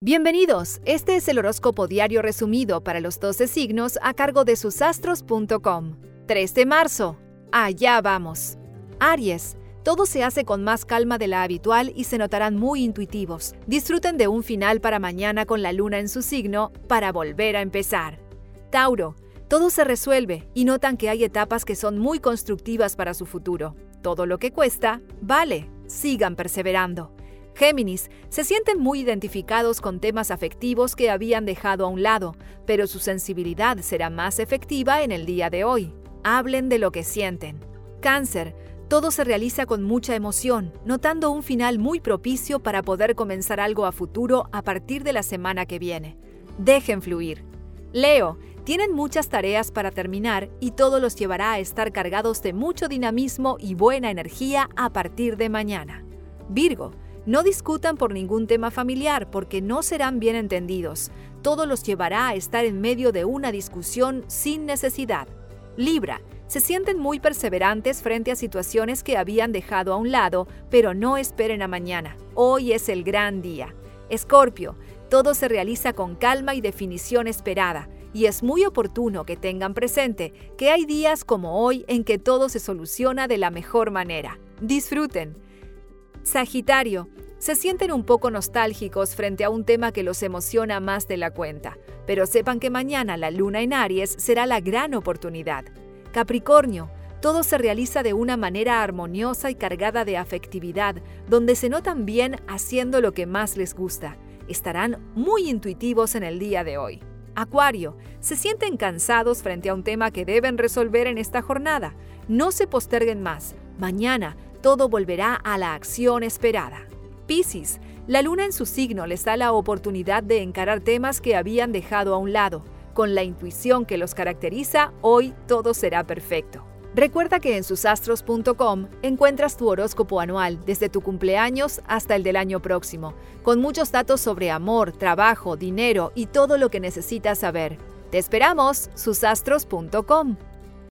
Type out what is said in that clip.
Bienvenidos, este es el horóscopo diario resumido para los 12 signos a cargo de susastros.com. 3 de marzo. Allá vamos. Aries. Todo se hace con más calma de la habitual y se notarán muy intuitivos. Disfruten de un final para mañana con la luna en su signo para volver a empezar. Tauro. Todo se resuelve y notan que hay etapas que son muy constructivas para su futuro. Todo lo que cuesta, vale. Sigan perseverando. Géminis se sienten muy identificados con temas afectivos que habían dejado a un lado, pero su sensibilidad será más efectiva en el día de hoy. Hablen de lo que sienten. Cáncer, todo se realiza con mucha emoción, notando un final muy propicio para poder comenzar algo a futuro a partir de la semana que viene. Dejen fluir. Leo, tienen muchas tareas para terminar y todo los llevará a estar cargados de mucho dinamismo y buena energía a partir de mañana. Virgo, no discutan por ningún tema familiar porque no serán bien entendidos. Todo los llevará a estar en medio de una discusión sin necesidad. Libra. Se sienten muy perseverantes frente a situaciones que habían dejado a un lado, pero no esperen a mañana. Hoy es el gran día. Escorpio. Todo se realiza con calma y definición esperada, y es muy oportuno que tengan presente que hay días como hoy en que todo se soluciona de la mejor manera. Disfruten. Sagitario, se sienten un poco nostálgicos frente a un tema que los emociona más de la cuenta, pero sepan que mañana la luna en Aries será la gran oportunidad. Capricornio, todo se realiza de una manera armoniosa y cargada de afectividad, donde se notan bien haciendo lo que más les gusta. Estarán muy intuitivos en el día de hoy. Acuario, se sienten cansados frente a un tema que deben resolver en esta jornada. No se posterguen más. Mañana todo volverá a la acción esperada. Piscis, la luna en su signo les da la oportunidad de encarar temas que habían dejado a un lado. Con la intuición que los caracteriza, hoy todo será perfecto. Recuerda que en susastros.com encuentras tu horóscopo anual desde tu cumpleaños hasta el del año próximo, con muchos datos sobre amor, trabajo, dinero y todo lo que necesitas saber. Te esperamos, susastros.com.